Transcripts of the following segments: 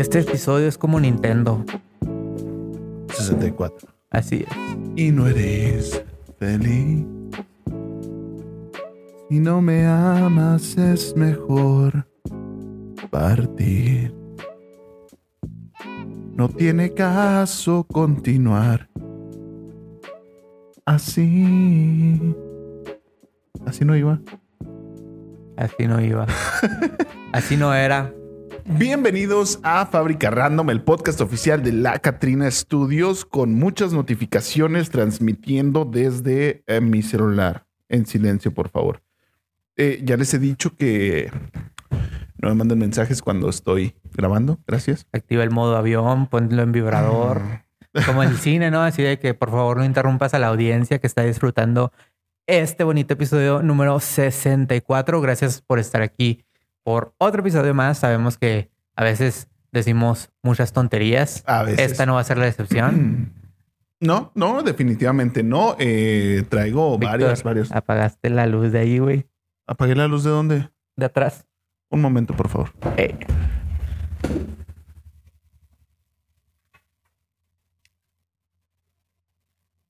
Este episodio es como Nintendo. 64. Así es. Y no eres feliz. Si no me amas es mejor partir. No tiene caso continuar así. Así no iba. Así no iba. Así no era. Bienvenidos a Fábrica Random, el podcast oficial de La Catrina Studios, con muchas notificaciones transmitiendo desde eh, mi celular. En silencio, por favor. Eh, ya les he dicho que no me manden mensajes cuando estoy grabando. Gracias. Activa el modo avión, ponlo en vibrador. Como el cine, ¿no? Así de que por favor no interrumpas a la audiencia que está disfrutando este bonito episodio número 64. Gracias por estar aquí por otro episodio más. Sabemos que a veces decimos muchas tonterías. A veces. Esta no va a ser la excepción. No, no, definitivamente no. Eh, traigo Víctor, varios, varios. Apagaste la luz de ahí, güey. ¿Apagué la luz de dónde? De atrás. Un momento, por favor. Eh.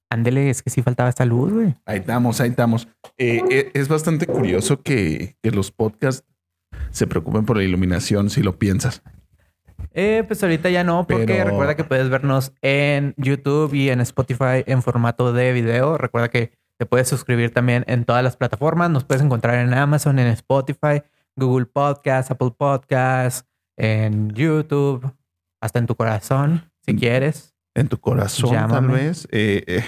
Ándele, es que sí faltaba esta luz, güey. Ahí estamos, ahí estamos. Eh, es bastante curioso que, que los podcasts se preocupen por la iluminación si lo piensas. Eh, pues ahorita ya no, porque Pero- recuerda que puedes vernos en YouTube y en Spotify en formato de video. Recuerda que te puedes suscribir también en todas las plataformas. Nos puedes encontrar en Amazon, en Spotify, Google Podcast, Apple Podcast, en YouTube, hasta en tu corazón, si Mm. quieres. En tu corazón, Llámame. tal vez. Eh, eh,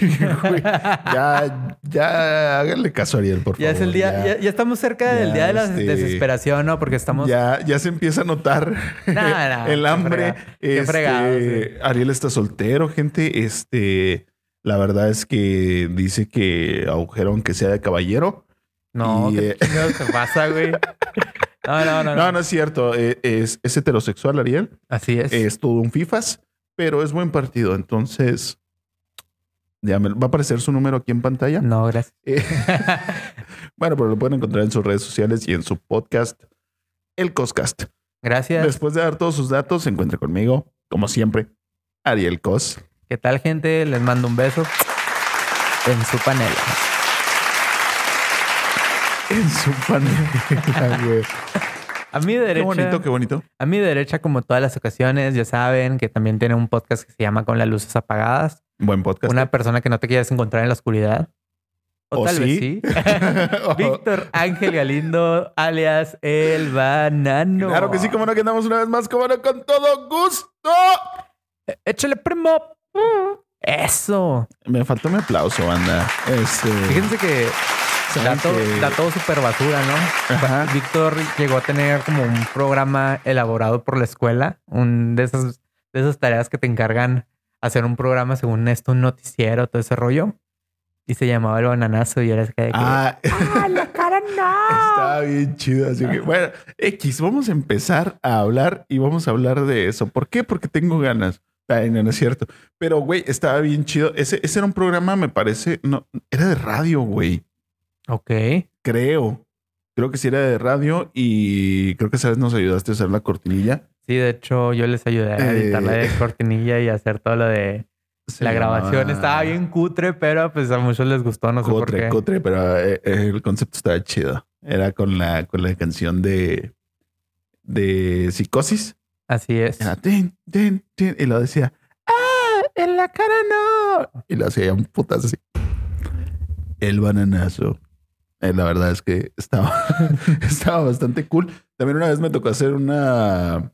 ya, ya háganle caso a Ariel, por Ya favor. es el día, ya. ya, ya estamos cerca del ya, día de la este, desesperación, ¿no? Porque estamos. Ya, ya se empieza a notar Nah, nah, el hambre. frega- qué Este, fregado, sí. Ariel está soltero, gente. Este, la verdad es que dice que agujero aunque sea de caballero. No, y, ¿qué eh, pasa, güey? No, no, no, No, no es cierto. Eh, Es, es heterosexual, Ariel. Así es. Es todo un FIFAs, pero es buen partido. Entonces, ya me- va a aparecer su número aquí en pantalla. No, gracias. Eh, bueno, pero lo pueden encontrar en sus redes sociales y en su podcast, El Coscast. Gracias. Después de dar todos sus datos, se encuentra conmigo, como siempre, Ariel Cos. ¿Qué tal, gente? Les mando un beso en su panela. En su panela, güey. A mi Qué derecha, bonito, qué bonito. a mi derecha, como todas las ocasiones, ya saben que también tiene un podcast que se llama Con las luces apagadas. Buen podcast. Una persona que no te quieres encontrar en la oscuridad. O, ¿O tal vez sí? Víctor Ángel Galindo, alias El Banano. Claro que sí, como no, que andamos una vez más, como no, con todo gusto. Eh, Échale primo. Eso. Me faltó mi aplauso, banda. Este, Fíjense que dato, dato súper basura, ¿no? Ajá. Víctor llegó a tener como un programa elaborado por la escuela, un de esas, de esas tareas que te encargan hacer un programa según esto, un noticiero, todo ese rollo. Y se llamaba El Bananazo y era que... Ah, ¡Ah, la cara no! Está bien chido. Así que, bueno, X, vamos a empezar a hablar y vamos a hablar de eso. ¿Por qué? Porque tengo ganas. Ay, no, no es cierto. Pero, güey, estaba bien chido. Ese, ese era un programa, me parece, no, era de radio, güey. Ok. Creo. Creo que sí era de radio y creo que esa vez nos ayudaste a hacer la cortinilla. Sí, de hecho yo les ayudé a Eh. editar la de cortinilla y hacer todo lo de Se la grabación. Estaba bien cutre, pero pues a muchos les gustó, no sé por Cutre, qué. cutre, pero eh, eh, el concepto estaba chido. Era con la, con la canción de, de Psicosis. Así es. Era tin, tin, tin, y lo decía, ¡ah! En la cara no. Y lo hacía un putazo así. El bananazo. Eh, la verdad es que estaba, estaba bastante cool. También una vez me tocó hacer una.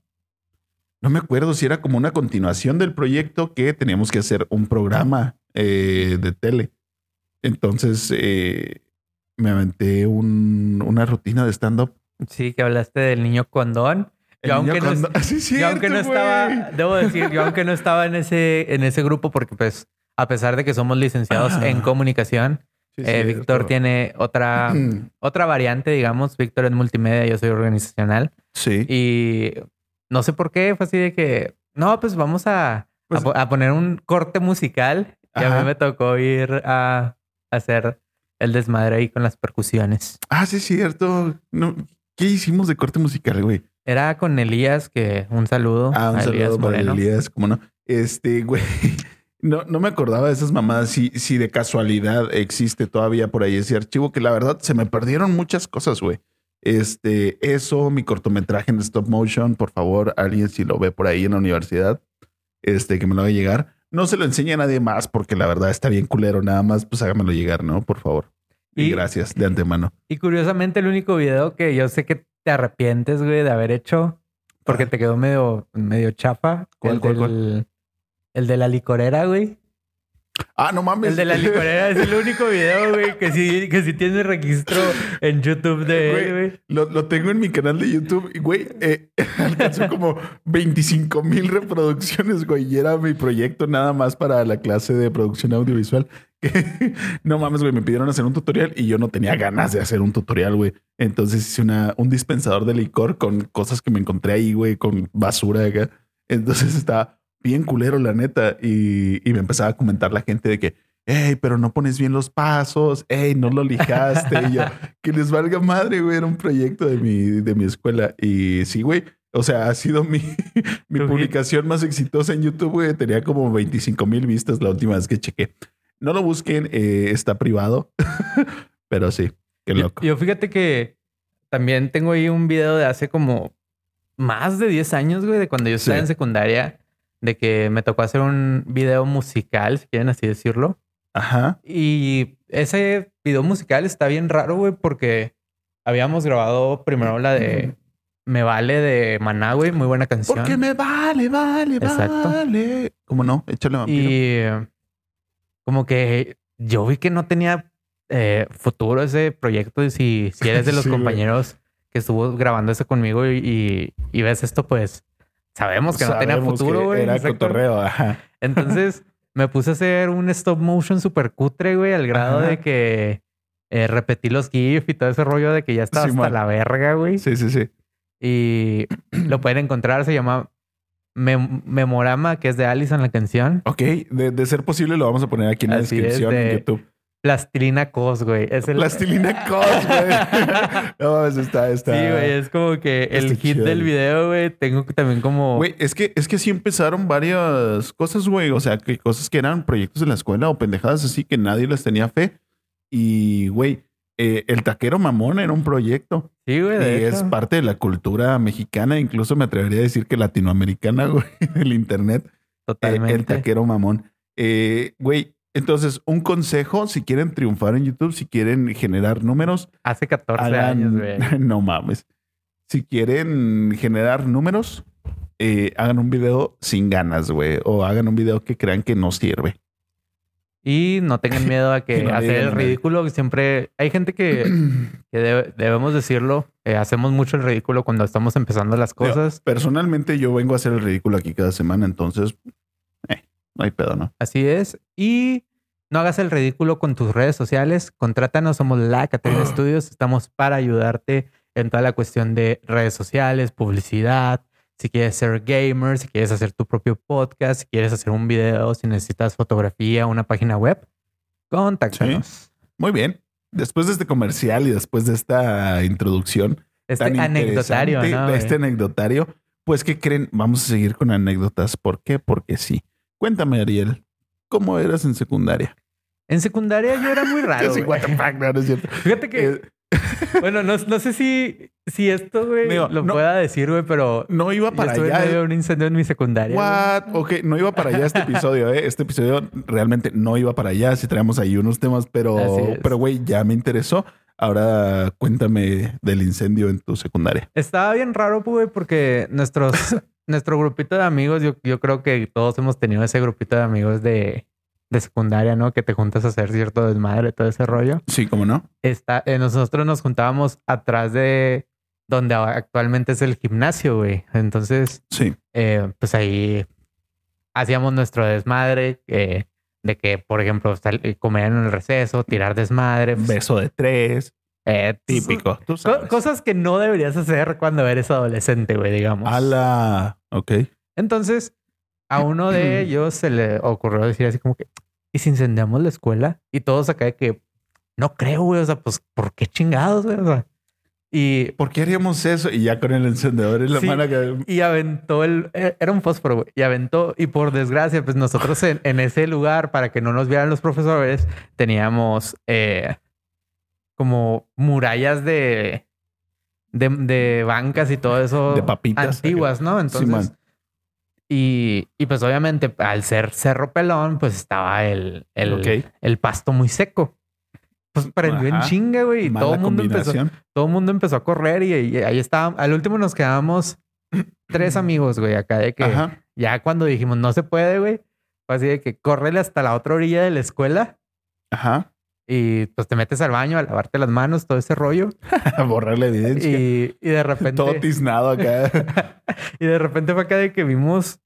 No me acuerdo si era como una continuación del proyecto que teníamos que hacer un programa eh, de tele. Entonces eh, me aventé un- una rutina de stand-up. Sí, que hablaste del niño condón. Yo aunque no Ah, Yo aunque no estaba, debo decir, yo aunque no estaba en ese, en ese grupo, porque pues, a pesar de que somos licenciados Ah. en comunicación, Sí, eh. Víctor tiene otra, otra variante, digamos. Víctor es multimedia, yo soy organizacional. Sí. Y no sé por qué, fue así de que, no, pues vamos a, Pues- a poner un corte musical. Y a mí me tocó ir a hacer el desmadre ahí con las percusiones. Ah, sí, es cierto. No, ¿Qué hicimos de corte musical, güey? Era con Elías, que un saludo. Ah, un a Elías saludo para Moreno. Elías, ¿cómo no? Este, güey. No, no me acordaba de esas mamadas. Si, si de casualidad existe todavía por ahí ese archivo, que la verdad se me perdieron muchas cosas, güey. Este, eso, mi cortometraje en stop motion, por favor, alguien si lo ve por ahí en la universidad, este, que me lo haga llegar. No se lo enseñe a nadie más porque la verdad está bien culero. Nada más, pues hágamelo llegar, ¿no? Por favor. Y, Y- gracias de antemano. Y curiosamente, el único video que yo sé que te arrepientes, güey, de haber hecho, porque ¿Cuál? te quedó medio, medio chafa. ¿Cuál, el, cuál, del- el de la licorera, güey. Ah, no mames. El de la licorera es el único video, güey, que sí, que sí tiene registro en YouTube de él, güey. Lo, lo tengo en mi canal de YouTube y, güey, eh, alcanzó como 25 mil reproducciones, güey. Y era mi proyecto nada más para la clase de producción audiovisual. no mames, güey, me pidieron hacer un tutorial y yo no tenía ganas de hacer un tutorial, güey. Entonces hice una, un dispensador de licor con cosas que me encontré ahí, güey, con basura acá. Entonces estaba bien culero, la neta. Y, y me empezaba a comentar la gente de que, hey, pero no pones bien los pasos, hey, no lo lijaste. y yo, que les valga madre, güey. Era un proyecto de mi, de mi escuela. Y sí, güey. O sea, ha sido mi, mi publicación más exitosa en YouTube, güey. Tenía como 25 mil vistas la última vez que chequé. No lo busquen, eh, está privado. Pero sí, qué Yo- loco. Yo, fíjate que también tengo ahí un video de hace como más de 10 años, güey, de cuando yo estaba Sí. en secundaria, de que me tocó hacer un video musical, si quieren así decirlo. Ajá. Y ese video musical está bien raro, güey, porque habíamos grabado primero la de Me Vale de Maná, güey, muy buena canción. Porque me vale, vale, Exacto. vale. ¿Cómo no? Échale vampiro. Y como que yo vi que no tenía eh, futuro ese proyecto. Y si, si eres de los Sí, güey. compañeros que estuvo grabando eso conmigo y, y- y ves esto, pues sabemos que no tenía futuro, güey. Era Exacto. cotorreo, ajá. Entonces me puse a hacer un stop motion super cutre, güey, al grado Ajá. de que eh, repetí los GIF y todo ese rollo de que ya estaba hasta la verga, güey. Sí, sí, sí. Y lo pueden encontrar, se llama Mem- Memorama, que es de Allison la canción. Ok, de, de ser posible lo vamos a poner aquí en la Así descripción de- en YouTube. Plastilina Cos, güey. Es el... Plastilina Cos, güey. no, mames, está, está. Sí, güey, es como que el hit del video, güey. Tengo que también como... Güey, es que, es que sí empezaron varias cosas, güey. O sea, que cosas que eran proyectos de la escuela o pendejadas así que nadie les tenía fe. Y, güey, eh, el taquero mamón era un proyecto. sí, güey, Y es hecho. parte de la cultura mexicana, incluso me atrevería a decir que latinoamericana, güey, el internet. Eh, Totalmente. el taquero mamón. Eh, güey, entonces, un consejo, si quieren triunfar en YouTube, si quieren generar números, Hace 14 hagan- años, güey. no mames. Si quieren generar números, eh, hagan un video sin ganas, güey. O hagan un video que crean que no sirve. Y no tengan miedo a que no hacer el ridículo. Siempre hay gente que, que debe- debemos decirlo. eh, hacemos mucho el ridículo cuando estamos empezando las cosas. Personalmente, yo vengo a hacer el ridículo aquí cada semana, entonces, eh, no hay pedo, ¿no? Así es. Y no hagas el ridículo con tus redes sociales. Contrátanos, somos la Caterina Studios. Estamos para ayudarte en toda la cuestión de redes sociales, publicidad. Si quieres ser gamer, si quieres hacer tu propio podcast, si quieres hacer un video, si necesitas fotografía, una página web, contáctanos. Muy bien. Después de este comercial y después de esta introducción, Este tan anecdotario, este anecdotario, pues, ¿qué creen? Vamos a seguir con anécdotas. ¿Por qué? Porque sí. Cuéntame, Ariel, ¿cómo eras en secundaria? En secundaria yo era muy raro. Güey. what the fuck, no, no es cierto. Fíjate que, Eh, bueno, no, no sé si, si esto, güey, lo no- pueda decir, güey, pero no iba yo para en allá. medio de un incendio en mi secundaria. güey. What? Ok, no iba para allá este episodio, ¿eh? Este episodio realmente no iba para allá. Si traemos ahí unos temas, pero, pero güey, ya me interesó. Ahora cuéntame del incendio en tu secundaria. Estaba bien raro, güey, porque nuestros, nuestro grupito de amigos, yo, yo creo que todos hemos tenido ese grupito de amigos de, de secundaria, ¿no? Que te juntas a hacer cierto desmadre, todo ese rollo. Sí, ¿cómo no? Está, eh, nosotros nos juntábamos atrás de donde actualmente es el gimnasio, güey. Entonces, Sí. eh, pues ahí hacíamos nuestro desmadre, eh, de que, por ejemplo, comer en el receso, tirar desmadre. pues, Beso de tres. Eh, Típico. Tú co- sabes. cosas que no deberías hacer cuando eres adolescente, güey, digamos. A la... Ok. Entonces, a uno de ellos se le ocurrió decir así como que, ¿y si incendiamos la escuela? Y todos acá de que, no creo, güey, o sea, pues, ¿por qué chingados, güey? O sea, Y, ¿Por qué haríamos eso? Y ya con el encendedor en la Sí. mano que... y aventó el... eh, Era un fósforo, güey. Y aventó... Y por desgracia, pues nosotros en, en ese lugar, para que no nos vieran los profesores, teníamos eh, como murallas de, de... de bancas y todo eso. De papitas. Antiguas, ¿no? Entonces... Y, y pues obviamente al ser cerro pelón, pues estaba el, el, el pasto muy seco. Pues prendió en chinga, güey. Y todo el mundo empezó, todo el mundo empezó a correr y, y ahí estaba. Al último nos quedamos tres amigos, güey, acá de que Ajá. ya cuando dijimos no se puede, güey, fue así de que córrele hasta la otra orilla de la escuela Ajá. Y pues te metes al baño a lavarte las manos, todo ese rollo. A borrar la evidencia. Y, y de repente, Todo tiznado acá. y de repente fue acá de que vimos,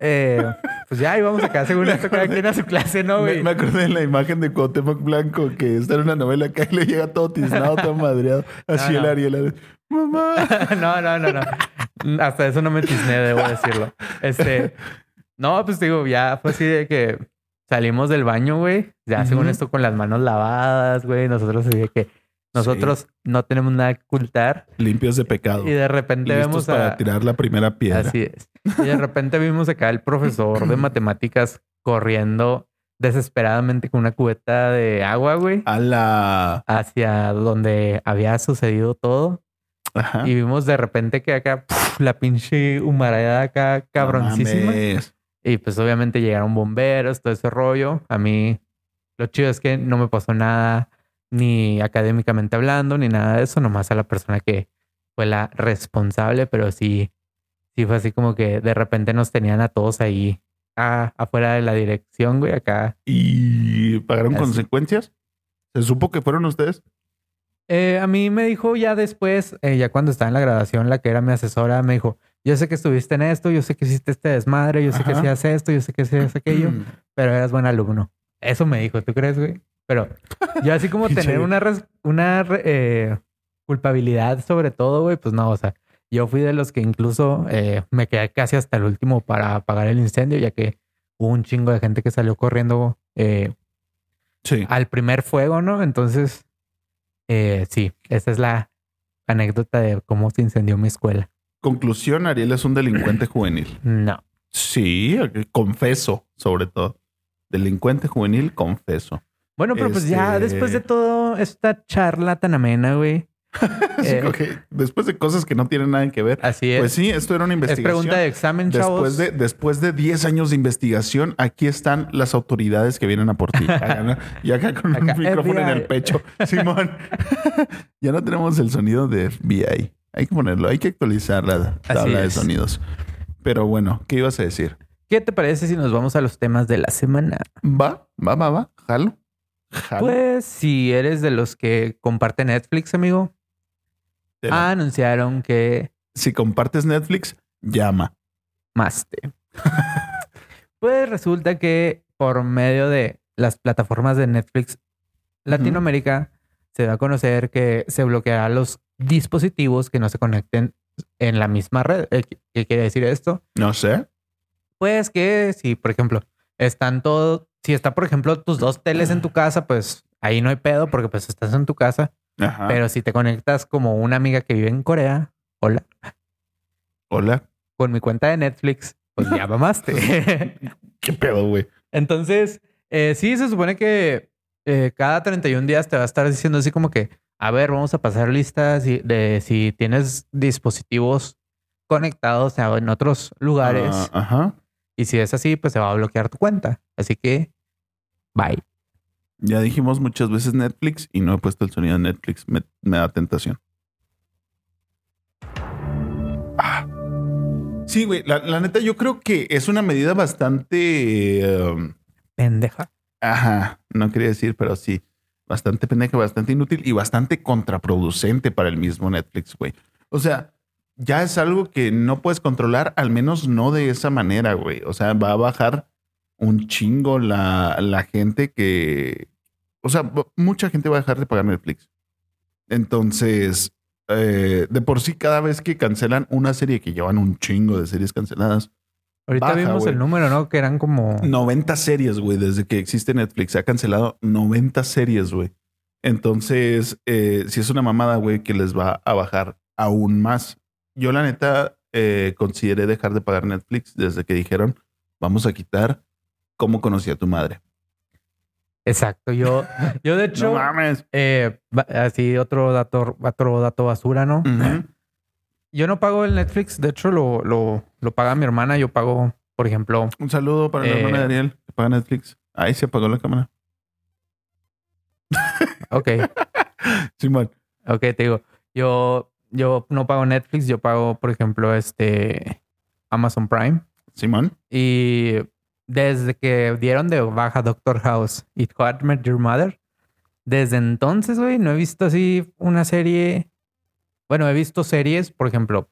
eh, pues ya íbamos acá según esto, cada quien a su clase, ¿no, me, güey? me acordé de la imagen de Cuauhtémoc Blanco que está en una novela acá y le llega todo tiznado, todo madreado. Así No, el no. Ariel. Mamá. no, no, no, no. Hasta eso no me tisné, debo decirlo. Este, no, pues digo, ya fue así de que salimos del baño, güey. Ya según Ujú. esto con las manos lavadas, güey. Nosotros así de que nosotros no tenemos nada que ocultar. Limpios de pecado. Y de repente Listos vemos para a... tirar la primera piedra. Así es. Y de repente vimos acá el profesor de matemáticas corriendo desesperadamente con una cubeta de agua, güey, A la. hacia donde había sucedido todo. Ajá. Y vimos de repente que acá la pinche humareda acá No cabroncísima. mames. Y pues obviamente llegaron bomberos, todo ese rollo. A mí lo chido es que no me pasó nada, ni académicamente hablando, ni nada de eso, nomás a la persona que fue la responsable, pero sí, sí fue así como que de repente nos tenían a todos ahí ah, afuera de la dirección, güey, acá. ¿Y pagaron Así. consecuencias? ¿Se supo que fueron ustedes? Eh, a mí me dijo ya después, eh, ya cuando estaba en la graduación, la que era mi asesora, me dijo, yo sé que estuviste en esto, yo sé que hiciste este desmadre, yo sé que hacías esto, yo sé que hacías aquello, pero eras buen alumno. Eso me dijo, ¿tú crees, güey? Pero yo así como tener una, una eh, culpabilidad sobre todo, güey, pues no, o sea, yo fui de los que incluso eh, me quedé casi hasta el último para apagar el incendio, ya que hubo un chingo de gente que salió corriendo eh, Sí. al primer fuego, ¿no? Entonces, eh, sí, esa es la anécdota de cómo se incendió mi escuela. Conclusión, Ariel es un delincuente juvenil. No. Sí, confeso, sobre todo. Delincuente juvenil, confeso. Bueno, pero pues ya Este- después de todo esta charla tan amena, güey. Eh. después de cosas que no tienen nada que ver. Así es. Pues sí, esto era una es investigación. pregunta de examen, Después chavos. de, después de 10 años de investigación, aquí están las autoridades que vienen a por ti. Acá, ¿no? Y acá con Acá, un micrófono en el pecho. Simón. ya no tenemos el sonido de FBI. Hay que ponerlo, hay que actualizar la tabla de sonidos. Pero bueno, ¿qué ibas a decir? ¿Qué te parece si nos vamos a los temas de la semana? Va, va, va, va. Jalo. Jalo. Pues si eres de los que comparte Netflix, amigo, anunciaron que Si compartes Netflix, llama. Maste. pues resulta que por medio de las plataformas de Netflix Latinoamérica se da a conocer que se bloqueará los dispositivos que no se conecten en la misma red. Eh, ¿Qué qué quiere decir esto? No sé. Pues que si, por ejemplo, están todos, si está, por ejemplo, tus dos teles en tu casa, pues ahí no hay pedo porque pues estás en tu casa. Ajá. Pero si te conectas como una amiga que vive en Corea, hola, Hola. con mi cuenta de Netflix, pues ya mamaste. ¿Qué pedo, güey? Entonces, eh, sí, se supone que eh, cada 31 días te va a estar diciendo así como que, a ver, vamos a pasar listas de si tienes dispositivos conectados en otros lugares. Ah, ajá. Y si es así, pues se va a bloquear tu cuenta. Así que, bye. Ya dijimos muchas veces Netflix y no he puesto el sonido de Netflix. Me, me da tentación. Ah. Sí, güey. La, la neta, yo creo que es una medida bastante. eh, Pendeja. ajá. No quería decir, pero sí. Bastante pendeja, bastante inútil y bastante contraproducente para el mismo Netflix, güey. O sea, ya es algo que no puedes controlar, al menos no de esa manera, güey. O sea, va a bajar un chingo la, la gente que. O sea, mucha gente va a dejar de pagar Netflix. Entonces, eh, de por sí, cada vez que cancelan una serie que llevan un chingo de series canceladas, Ahorita Baja, vimos el número, ¿no? Que eran como... 90 series, güey, desde que existe Netflix. Se ha cancelado 90 series, güey. Entonces, eh, si es una mamada, güey, que les va a bajar aún más. Yo, la neta, eh, consideré dejar de pagar Netflix desde que dijeron, vamos a quitar cómo conocí a tu madre. Exacto. Yo, yo de hecho, no mames. eh, así otro dato, otro dato basura, ¿no? Ujú. Yo no pago el Netflix. De hecho, lo, lo, lo paga mi hermana. Yo pago, por ejemplo, Un saludo para la Eh, hermana de Ariel, que paga Netflix. Ahí se apagó la cámara. ok, Simón. ok, te digo, yo, yo no pago Netflix. Yo pago, por ejemplo, este Amazon Prime. Simón. Y desde que dieron de baja Doctor House y How I Met Your Mother, desde entonces, güey, no he visto así una serie. Bueno, he visto series, por ejemplo,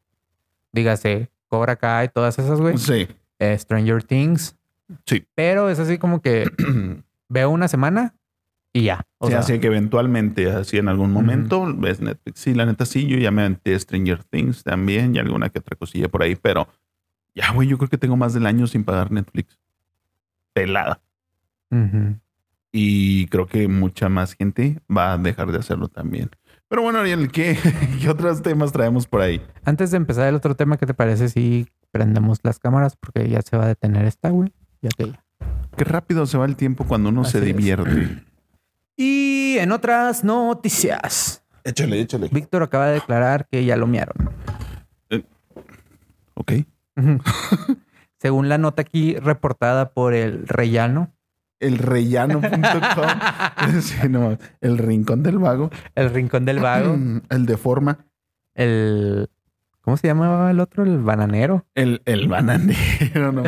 dígase Cobra Kai, todas esas, güey. Sí. eh, Stranger Things. Sí. Pero es así como que veo una semana y ya. O sí, sea, así que eventualmente, así en algún momento, ves Netflix. Sí, la neta sí, yo ya me aventé Stranger Things también y alguna que otra cosilla por ahí, pero ya, güey, yo creo que tengo más del año sin pagar Netflix. Pelada. ujú. Y creo que mucha más gente va a dejar de hacerlo también. Pero bueno, Ariel, ¿qué, qué otros temas traemos por ahí? Antes de empezar el otro tema, ¿qué te parece si prendemos las cámaras? Porque ya se va a detener esta, güey. Ya que ya. Qué rápido se va el tiempo cuando uno se es. divierte. Y en otras noticias, Échale, échale. Víctor acaba de declarar que ya lo miaron. Ok. Ujú. Según la nota aquí reportada por el Rellano, El rellano.com. Sí, no, el rincón del vago. el Rincón del Vago, El de forma. el... ¿Cómo se llamaba el otro? El bananero. El, el bananero. No.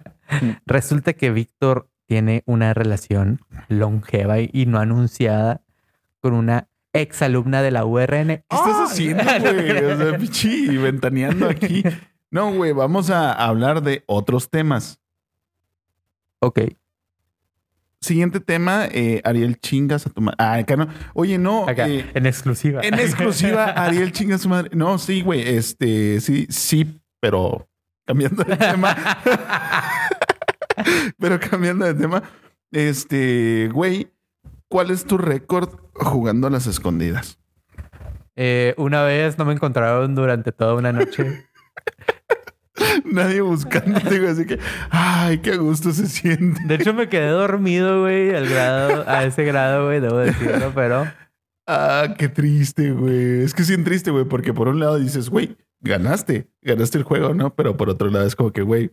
Resulta que Víctor tiene una relación longeva y- no anunciada con una exalumna de la URN. ¿Qué estás ¡Oh! haciendo, güey? O sea, pichi, ventaneando aquí. No, güey, vamos a hablar de otros temas. ok. Siguiente tema, eh, Ariel chingas a tu madre. Ah, acá no. Oye, no. Acá, eh, en exclusiva. en exclusiva, Ariel chingas a su madre. No, sí, güey. Este, sí, sí, pero cambiando de tema. pero cambiando de tema. Este, güey, ¿cuál es tu récord jugando a las escondidas? Eh, una vez no me encontraron durante toda una noche. Nadie buscándote, güey. Así que, ay, qué gusto se siente. De hecho, me quedé dormido, güey, al grado, a ese grado, güey, debo decirlo, pero Ah, qué triste, güey. Es que sí, triste, güey, porque por un lado dices, güey, ganaste, ganaste el juego, ¿no? Pero por otro lado es como que, güey,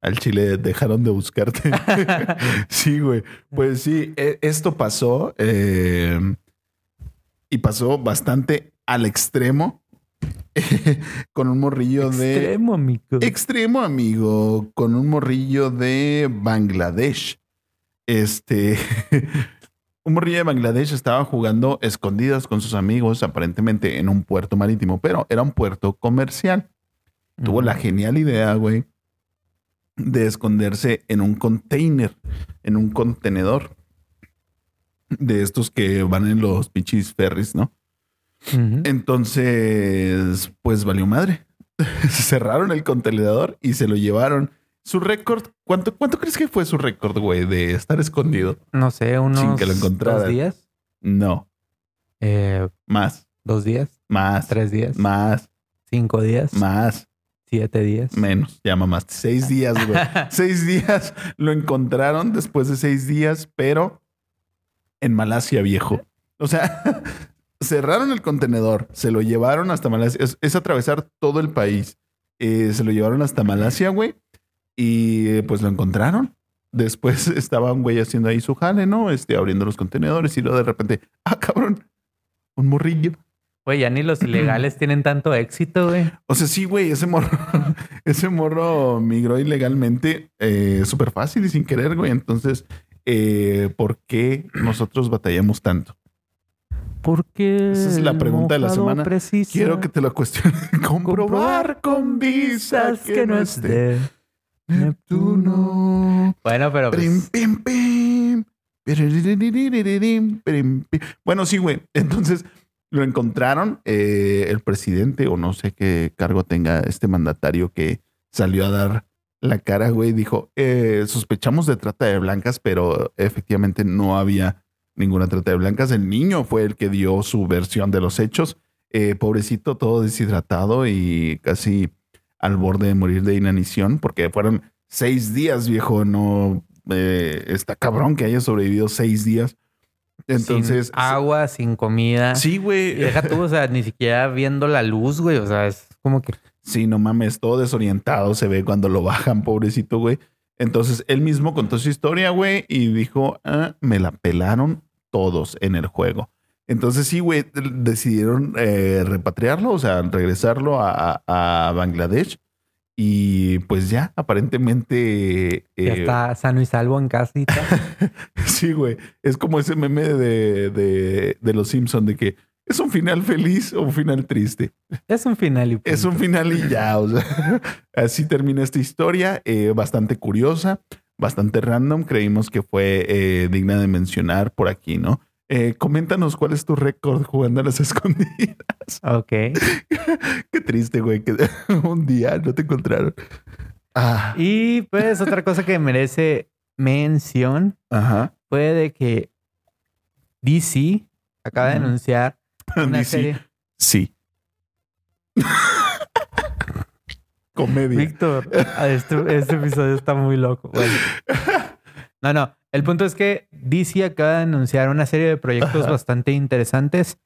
al chile dejaron de buscarte. sí, güey. Pues sí, e- esto pasó eh, y pasó bastante al extremo con un morrillo de extremo, amigo. extremo, amigo, con un morrillo de Bangladesh. Este, un morrillo de Bangladesh estaba jugando escondidas con sus amigos, aparentemente en un puerto marítimo, pero era un puerto comercial. Tuvo la genial idea, güey, de esconderse en un container, en un contenedor de estos que van en los pinches ferries, ¿no? Entonces, pues valió madre. Cerraron el contenedor y se lo llevaron. Su récord, ¿cuánto, ¿cuánto crees que fue su récord, güey, de estar escondido? No sé, unos Sin que lo encontraran. dos días, No, eh, más, dos días, más, tres días, más, cinco días, más, siete días. menos. Ya mamaste. Seis días, güey. seis días lo encontraron después de seis días, pero en Malasia, viejo. O sea, cerraron el contenedor, se lo llevaron hasta Malasia. Es, es atravesar todo el país. Eh, se lo llevaron hasta Malasia, güey. Y eh, pues lo encontraron. Después estaba un güey haciendo ahí su jale, ¿no? Este, abriendo los contenedores y luego de repente, ah, cabrón, un morrillo. Güey, ya ni los ilegales tienen tanto éxito, güey. O sea, sí, güey, ese morro, ese morro migró ilegalmente eh, súper fácil y sin querer, güey. Entonces, eh, ¿por qué nosotros batallamos tanto? Porque Esa es la pregunta de la semana. Precisa Quiero que te lo cuestiones. Comprobar con visas que no es de Neptuno. Bueno, pero pues, Prim, pim, pim. Prim, pim. Bueno, sí, güey. Entonces lo encontraron eh, el presidente, o no sé qué cargo tenga este mandatario que salió a dar la cara, güey. Dijo: eh, sospechamos de trata de blancas, pero efectivamente no había ninguna trata de blancas. El niño fue el que dio su versión de los hechos. Eh, pobrecito, todo deshidratado y casi al borde de morir de inanición, porque fueron seis días, viejo. No eh, está cabrón que haya sobrevivido seis días. Entonces. Sin agua, sin comida. Sí, güey. Deja tú, o sea, ni siquiera viendo la luz, güey. O sea, es como que. Sí, no mames, todo desorientado se ve cuando lo bajan, pobrecito, güey. Entonces él mismo contó su historia, güey, y dijo, ah, me la pelaron todos en el juego. Entonces sí, güey, decidieron eh, repatriarlo, o sea, regresarlo a, a, Bangladesh. Y pues ya, aparentemente... ya eh, está sano y salvo en casita. sí, güey. Es como ese meme de, de, de los Simpsons de que ¿Es un final feliz o un final triste? Es un final y Es un final y ya. O sea, así termina esta historia, eh, bastante curiosa, bastante random. Creímos que fue eh, digna de mencionar por aquí, ¿no? Eh, coméntanos cuál es tu récord jugando a las escondidas. Ok. Qué triste, güey, que un día no te encontraron. Ah. Y pues otra cosa que merece mención Ajá. fue de que DC acaba de anunciar una serie. Sí. Comedia. Víctor, este, este, episodio está muy loco. No, no. El punto es que DC acaba de anunciar una serie de proyectos bastante interesantes.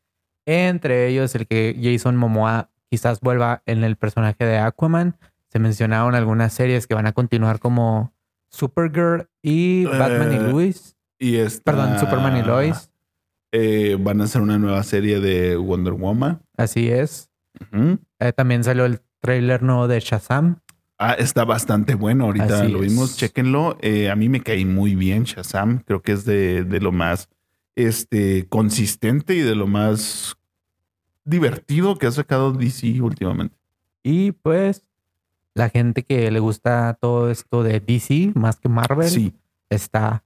Entre ellos, el que Jason Momoa quizás vuelva en el personaje de Aquaman. Se mencionaron algunas series que van a continuar como Supergirl y Batman y eh, Lois. Y Perdón, Superman y Lois. Eh, van a hacer una nueva serie de Wonder Woman. Así es. Eh, también salió el trailer nuevo de Shazam. Ah, está bastante bueno. Ahorita lo vimos, chéquenlo. Eh, a mí me caí muy bien Shazam. Creo que es de, lo más este, consistente y de lo más divertido que ha sacado DC últimamente. Y pues la gente que le gusta todo esto de DC más que Marvel sí. está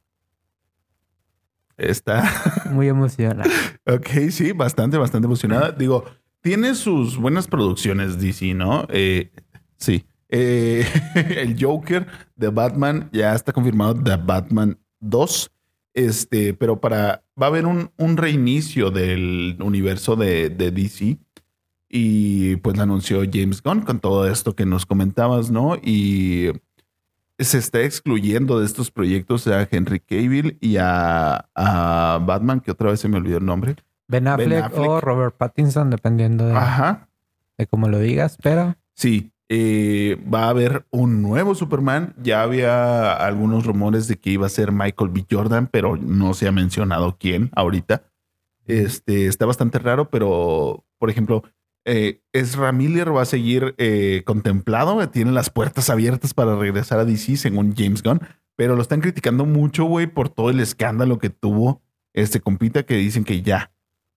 Está muy emocionada. ok, sí, bastante, bastante emocionada. Digo, tiene sus buenas producciones DC, ¿no? Eh, sí. Eh, el Joker de Batman ya está confirmado de Batman 2. Este, pero para. Va a haber un, reinicio del universo de, DC. Y pues la anunció James Gunn con todo esto que nos comentabas, ¿no? Y se está excluyendo de estos proyectos a Henry Cavill y a, Batman, que otra vez se me olvidó el nombre. Ben Affleck, o Robert Pattinson, dependiendo de, de cómo lo digas, pero... Sí, eh, va a haber un nuevo Superman. Ya había algunos rumores de que iba a ser Michael B. Jordan, pero no se ha mencionado quién ahorita. Este está bastante raro, pero por ejemplo, eh, Ezra Miller va a seguir eh, contemplado, tiene las puertas abiertas para regresar a DC, según James Gunn, pero lo están criticando mucho, güey, por todo el escándalo que tuvo este compita que dicen que ya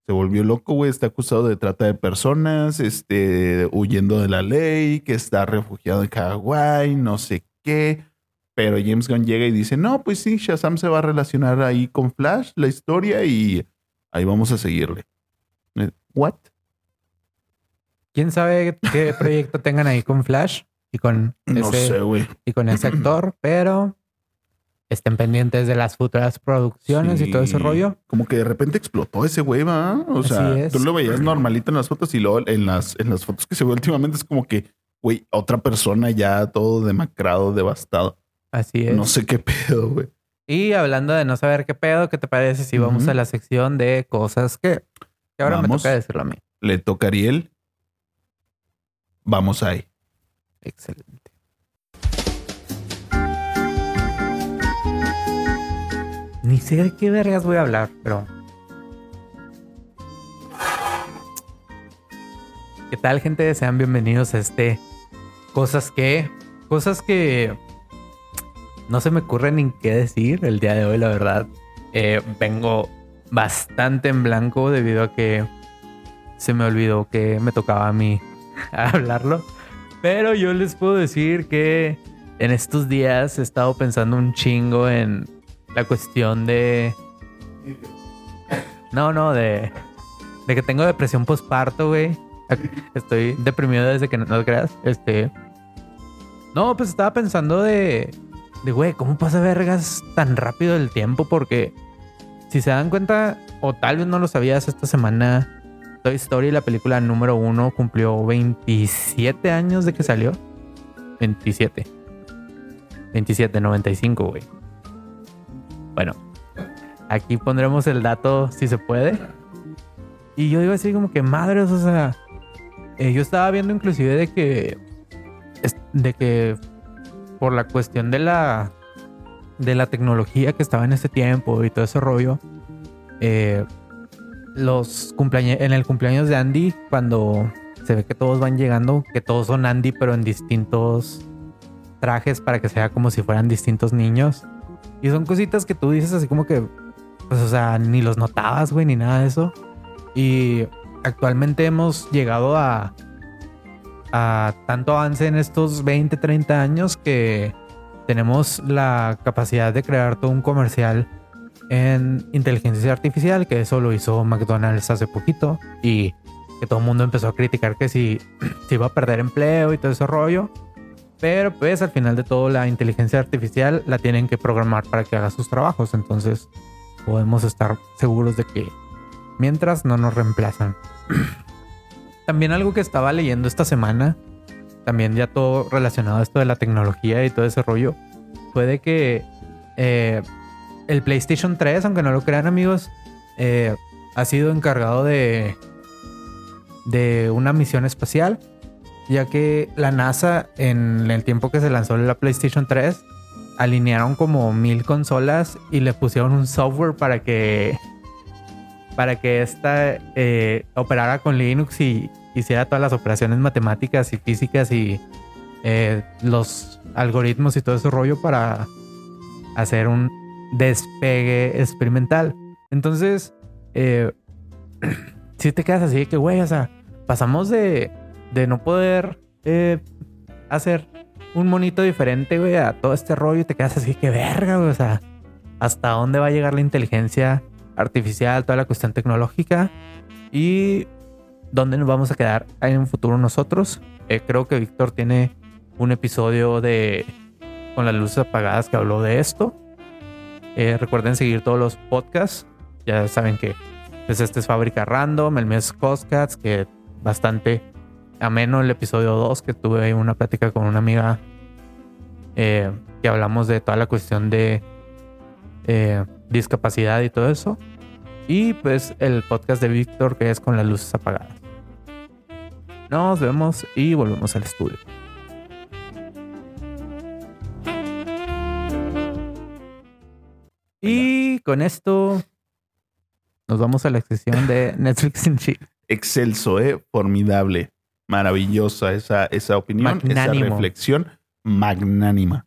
se volvió loco, güey, está acusado de trata de personas, este, huyendo de la ley, que está refugiado en Hawái, no sé qué. Pero James Gunn llega y dice, no, pues sí, Shazam se va a relacionar ahí con Flash, la historia, y ahí vamos a seguirle. Eh, ¿What? quién sabe qué proyecto tengan ahí con Flash y con ese, y con ese actor, pero estén pendientes de las futuras producciones y todo ese rollo. Como que de repente explotó ese güey, ¿va? O sea, tú lo veías normalito en las fotos y luego en las, en las fotos que se ve últimamente es como que, güey, otra persona ya todo demacrado, devastado. Así es. No sé qué pedo, güey. Y hablando de no saber qué pedo, ¿qué te parece si vamos a la sección de cosas que, ahora me toca decirlo a mí? Le toca a Ariel. Vamos ahí. Excelente. Ni sé de qué vergas voy a hablar, pero. ¿Qué tal, gente? Sean bienvenidos a este. Cosas que. Cosas que. No se me ocurre ni qué decir el día de hoy, la verdad. Eh, vengo bastante en blanco debido a que se me olvidó que me tocaba a mí hablarlo. Pero yo les puedo decir que en estos días he estado pensando un chingo en la cuestión de. No, no, de. De que tengo depresión postparto, güey. Estoy deprimido desde que no, lo creas. Este. No, pues estaba pensando de. De, güey, ¿cómo pasa vergas tan rápido el tiempo? Porque si se dan cuenta, o tal vez no lo sabías, esta semana Toy Story, la película número uno, cumplió 27 años de que salió. 27. 27, 95, güey. Bueno, aquí pondremos el dato si se puede. Y yo digo así como que madres, o sea, eh, yo estaba viendo inclusive de que, de que por la cuestión de la, de la tecnología que estaba en ese tiempo y todo ese rollo, eh, los cumpleaños, en el cumpleaños de Andy, cuando se ve que todos van llegando, que todos son Andy, pero en distintos trajes para que sea como si fueran distintos niños. Y son cositas que tú dices así como que, pues, o sea, ni los notabas, güey, ni nada de eso. Y actualmente hemos llegado a, a tanto avance en estos 20, 30 años que tenemos la capacidad de crear todo un comercial en inteligencia artificial, que eso lo hizo McDonald's hace poquito y que todo el mundo empezó a criticar que si, si iba a perder empleo y todo ese rollo. Pero pues al final de todo la inteligencia artificial la tienen que programar para que haga sus trabajos. Entonces podemos estar seguros de que mientras no nos reemplazan. también algo que estaba leyendo esta semana, también ya todo relacionado a esto de la tecnología y todo ese rollo, fue de que eh, el PlayStation 3, aunque no lo crean amigos, eh, ha sido encargado de, de una misión espacial ya que la NASA en el tiempo que se lanzó la PlayStation 3 alinearon como mil consolas y le pusieron un software para que para que esta eh, operara con Linux y hiciera todas las operaciones matemáticas y físicas y eh, los algoritmos y todo ese rollo para hacer un despegue experimental. Entonces, eh, si te quedas así de que, güey, o sea, pasamos de de no poder eh, hacer un monito diferente, güey, a todo este rollo y te quedas así que verga, güey. O sea, hasta dónde va a llegar la inteligencia artificial, toda la cuestión tecnológica y dónde nos vamos a quedar en un futuro nosotros. Eh, creo que Víctor tiene un episodio de con las luces apagadas que habló de esto. Eh, recuerden seguir todos los podcasts. Ya saben que pues este es Fábrica Random, el mes Coscats, que bastante ameno el episodio 2, que tuve ahí una plática con una amiga eh, que hablamos de toda la cuestión de eh, discapacidad y todo eso. Y pues el podcast de Víctor, que es con las luces apagadas. Nos vemos y volvemos al estudio. Y con esto nos vamos a la sección de Netflix en Chill. Excelso, ¿eh? Formidable maravillosa esa, esa opinión, esa reflexión magnánima.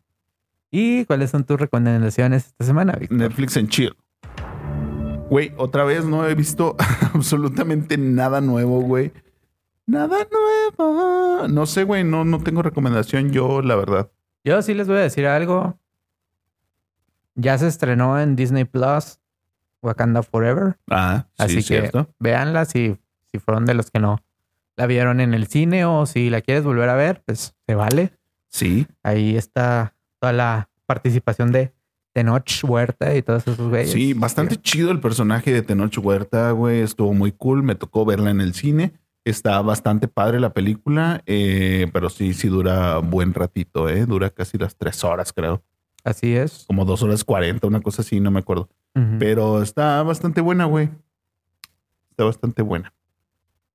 ¿Y cuáles son tus recomendaciones esta semana, Víctor? Netflix en chill. Güey, otra vez no he visto absolutamente nada nuevo, güey. Nada nuevo. No sé, güey, no, no tengo recomendación yo, la verdad. Yo sí les voy a decir algo. Ya se estrenó en Disney Plus Wakanda Forever. Ah, sí, Así que véanla si, si fueron de los que no la vieron en el cine o si la quieres volver a ver, pues se vale. Sí. Ahí está toda la participación de Tenoch Huerta y todos esos güeyes. Sí, bastante chido el personaje de Tenoch Huerta, güey. Estuvo muy cool. Me tocó verla en el cine. Está bastante padre la película, eh, pero sí, sí dura buen ratito, ¿eh? Dura casi las tres horas, creo. Así es. Como dos horas cuarenta, una cosa así, no me acuerdo. Pero está bastante buena, güey. Está bastante buena.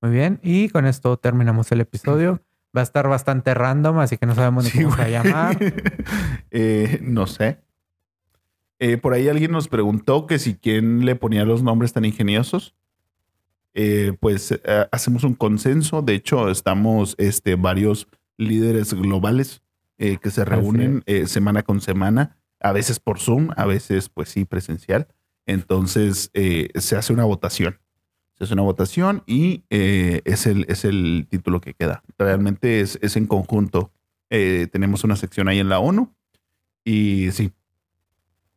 Muy bien, y con esto terminamos el episodio. Va a estar bastante random, así que no sabemos ni cómo se va a llamar. Eh, no sé. Eh, por ahí alguien nos preguntó que si quién le ponía los nombres tan ingeniosos. Eh, pues hacemos un consenso. De hecho, estamos este, varios líderes globales que se reúnen semana con semana, a veces por Zoom, a veces pues sí presencial. Entonces se hace una votación se hace una votación y eh, es, el, es el título que queda. Realmente es, es en conjunto. Eh, tenemos una sección ahí en la ONU y sí.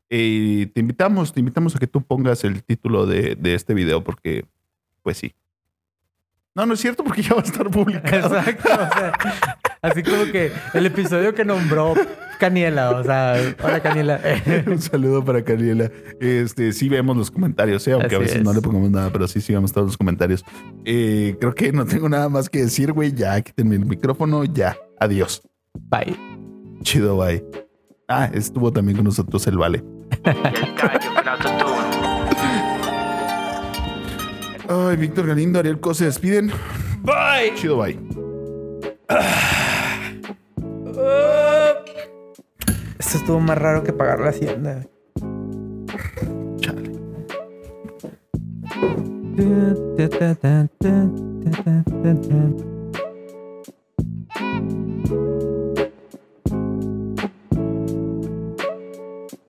te invitamos, te invitamos a que tú pongas el título de, de, este video porque, pues sí. No, no es cierto porque ya va a estar publicado. Exacto. O sea, Así como que el episodio que nombró Caniela, o sea, hola Caniela. Un saludo para Caniela. Este, sí vemos los comentarios, ¿eh? aunque a Así veces es. no le pongamos nada, pero sí, sí vemos todos los comentarios. Eh, creo que no tengo nada más que decir, güey. Ya, quítenme el micrófono, ya. Adiós. Bye. Chido, bye. Ah, estuvo también con nosotros el Vale. El gallo con autotune. Ay, Víctor Galindo, Ariel Co se despiden. Bye. Chido, bye. Esto estuvo más raro que pagar la hacienda. Chale.